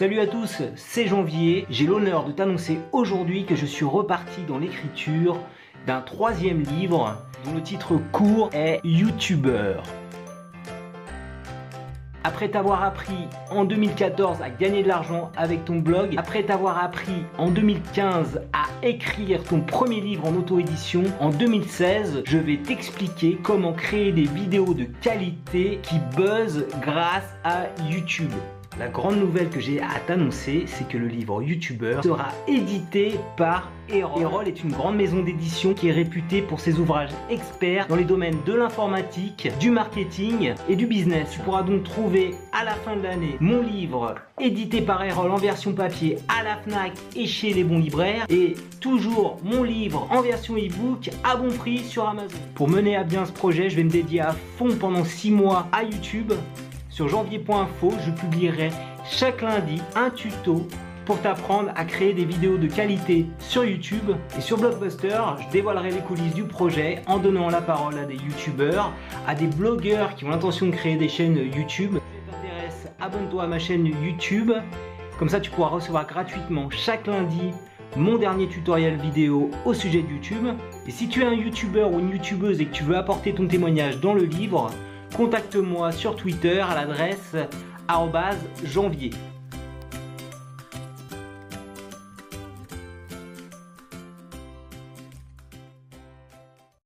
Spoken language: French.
Salut à tous, c'est Janvier. J'ai l'honneur de t'annoncer aujourd'hui que je suis reparti dans l'écriture d'un troisième livre dont le titre court est YouTuber. Après t'avoir appris en 2014 à gagner de l'argent avec ton blog, après t'avoir appris en 2015 à écrire ton premier livre en auto-édition, en 2016, je vais t'expliquer comment créer des vidéos de qualité qui buzzent grâce à YouTube. La grande nouvelle que j'ai à t'annoncer, c'est que le livre YouTuber sera édité par Erol. Erol est une grande maison d'édition qui est réputée pour ses ouvrages experts dans les domaines de l'informatique, du marketing et du business. Tu pourras donc trouver à la fin de l'année mon livre édité par Erol en version papier à la FNAC et chez les bons libraires et toujours mon livre en version e-book à bon prix sur Amazon. Pour mener à bien ce projet, je vais me dédier à fond pendant 6 mois à YouTube sur janvier.info, je publierai chaque lundi un tuto pour t'apprendre à créer des vidéos de qualité sur YouTube. Et sur Blockbuster, je dévoilerai les coulisses du projet en donnant la parole à des YouTubeurs, à des blogueurs qui ont l'intention de créer des chaînes YouTube. Si t'intéresse, abonne-toi à ma chaîne YouTube. Comme ça, tu pourras recevoir gratuitement chaque lundi mon dernier tutoriel vidéo au sujet de YouTube. Et si tu es un YouTuber ou une YouTubeuse et que tu veux apporter ton témoignage dans le livre, contacte-moi sur Twitter à l'adresse janvier.